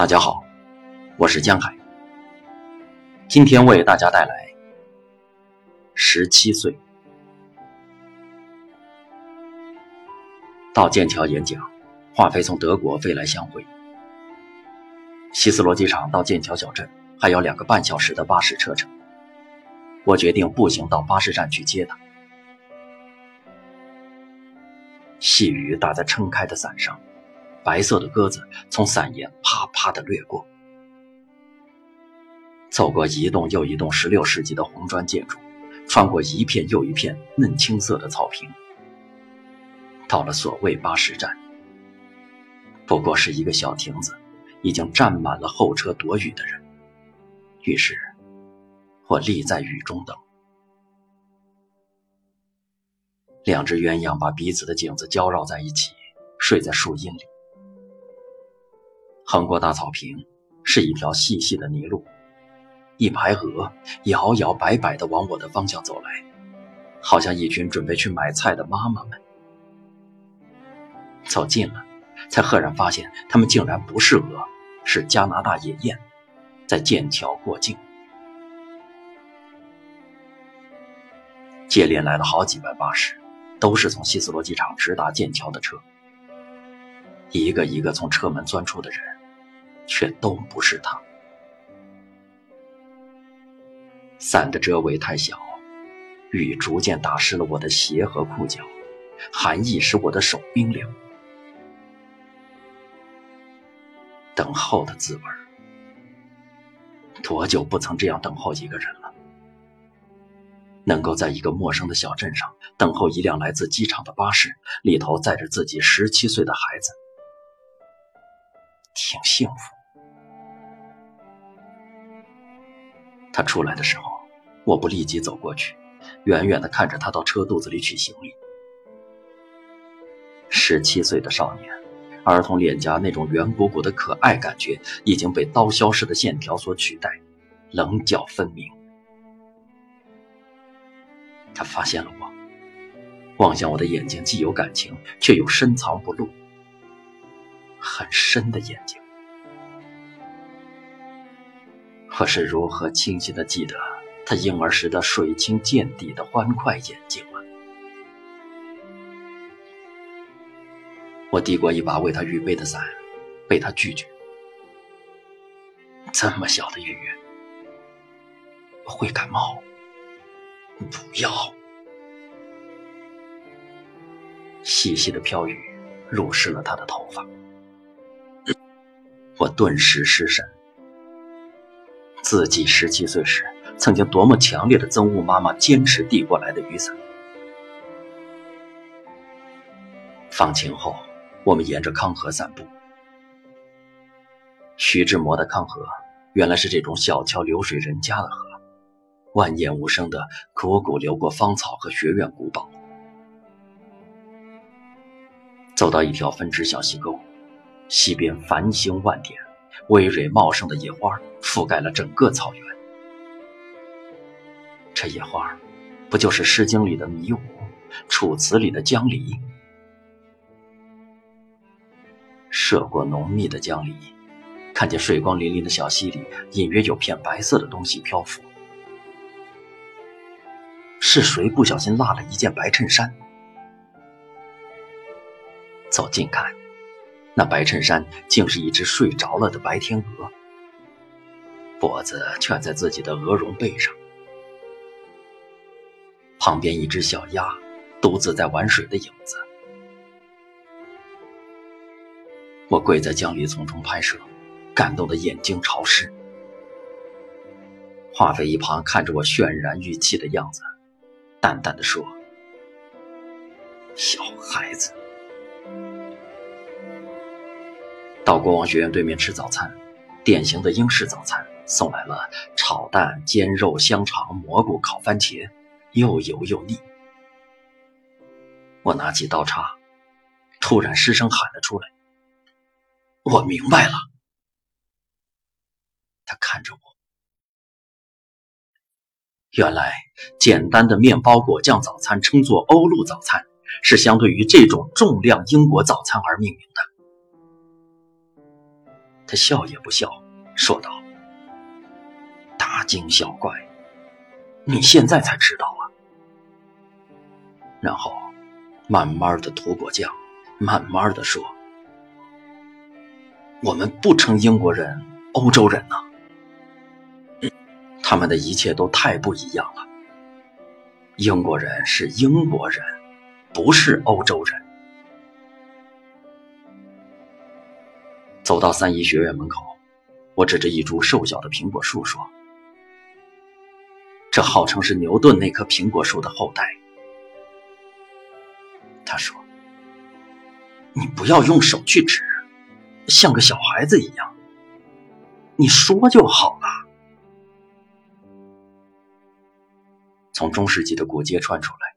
大家好，我是江海。今天为大家带来十七岁到剑桥演讲，华妃从德国飞来相会。希斯罗机场到剑桥小镇还有两个半小时的巴士车程，我决定步行到巴士站去接她。细雨打在撑开的伞上。白色的鸽子从伞沿啪啪地掠过，走过一栋又一栋16世纪的红砖建筑，穿过一片又一片嫩青色的草坪，到了所谓巴士站，不过是一个小亭子，已经站满了候车躲雨的人。于是，我立在雨中等。两只鸳鸯把彼此的颈子交绕在一起，睡在树荫里。横过大草坪，是一条细细的泥路，一排鹅摇摇摆摆地往我的方向走来，好像一群准备去买菜的妈妈们。走近了，才赫然发现，它们竟然不是鹅，是加拿大野雁，在剑桥过境。接连来了好几班巴士，都是从希斯罗机场直达剑桥的车，一个一个从车门钻出的人。却都不是他。伞的遮围太小，雨逐渐打湿了我的鞋和裤脚，寒意使我的手冰凉。等候的滋味多久不曾这样等候一个人了？能够在一个陌生的小镇上等候一辆来自机场的巴士，里头载着自己十七岁的孩子，挺幸福。他出来的时候，我不立即走过去，远远的看着他到车肚子里取行李。十七岁的少年，儿童脸颊那种圆鼓鼓的可爱感觉已经被刀削似的线条所取代，棱角分明。他发现了我，望向我的眼睛既有感情，却又深藏不露，很深的眼睛。可是如何清晰的记得他婴儿时的水清见底的欢快眼睛啊！我递过一把为他预备的伞，被他拒绝。这么小的雨，会感冒。不要！细细的飘雨濡湿了他的头发，我顿时失神。自己十七岁时，曾经多么强烈的憎恶妈妈坚持递过来的雨伞。放晴后，我们沿着康河散步。徐志摩的康河，原来是这种小桥流水人家的河，万言无声的汩汩流过芳草和学院古堡。走到一条分支小溪沟，溪边繁星万点。葳蕤茂盛的野花覆盖了整个草原。这野花，不就是《诗经》里的迷雾，《楚辞》里的江离？涉过浓密的江离，看见水光粼粼的小溪里，隐约有片白色的东西漂浮。是谁不小心落了一件白衬衫？走近看。那白衬衫竟是一只睡着了的白天鹅，脖子蜷在自己的鹅绒背上，旁边一只小鸭独自在玩水的影子。我跪在江里丛中拍摄，感动的眼睛潮湿。华妃一旁看着我渲然欲泣的样子，淡淡的说：“小孩子。”到国王学院对面吃早餐，典型的英式早餐，送来了炒蛋、煎肉、香肠、蘑菇、烤番茄，又油又腻。我拿起刀叉，突然失声喊了出来：“我明白了。”他看着我，原来简单的面包果酱早餐称作欧陆早餐，是相对于这种重量英国早餐而命名的。他笑也不笑，说道：“大惊小怪，你现在才知道啊。”然后慢慢的涂果酱，慢慢的说：“我们不称英国人欧洲人呐，他们的一切都太不一样了。英国人是英国人，不是欧洲人。”走到三一学院门口，我指着一株瘦小的苹果树说：“这号称是牛顿那棵苹果树的后代。”他说：“你不要用手去指，像个小孩子一样。你说就好了。”从中世纪的古街穿出来，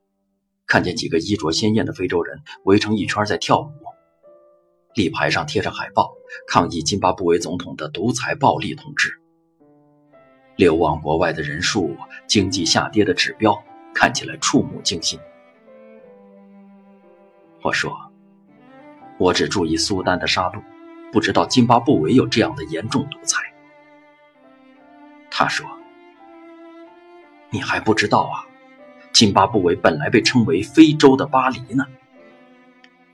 看见几个衣着鲜艳的非洲人围成一圈在跳舞。立牌上贴着海报，抗议津巴布韦总统的独裁暴力统治。流亡国外的人数、经济下跌的指标看起来触目惊心。我说：“我只注意苏丹的杀戮，不知道津巴布韦有这样的严重独裁。”他说：“你还不知道啊，津巴布韦本来被称为非洲的巴黎呢。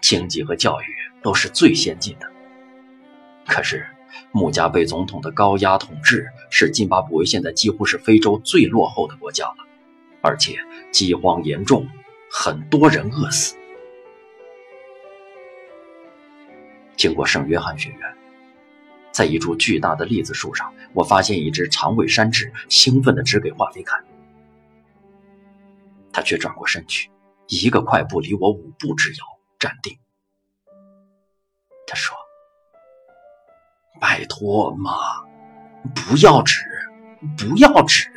经济和教育。”都是最先进的。可是，穆加贝总统的高压统治使津巴布韦现在几乎是非洲最落后的国家了，而且饥荒严重，很多人饿死。经过圣约翰学院，在一株巨大的栗子树上，我发现一只长尾山雉，兴奋地指给华妃看。他却转过身去，一个快步离我五步之遥，站定。他说：“拜托妈，不要纸，不要纸，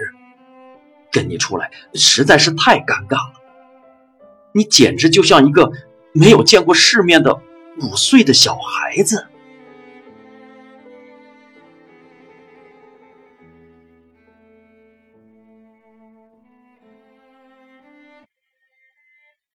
跟你出来实在是太尴尬了。你简直就像一个没有见过世面的五岁的小孩子。”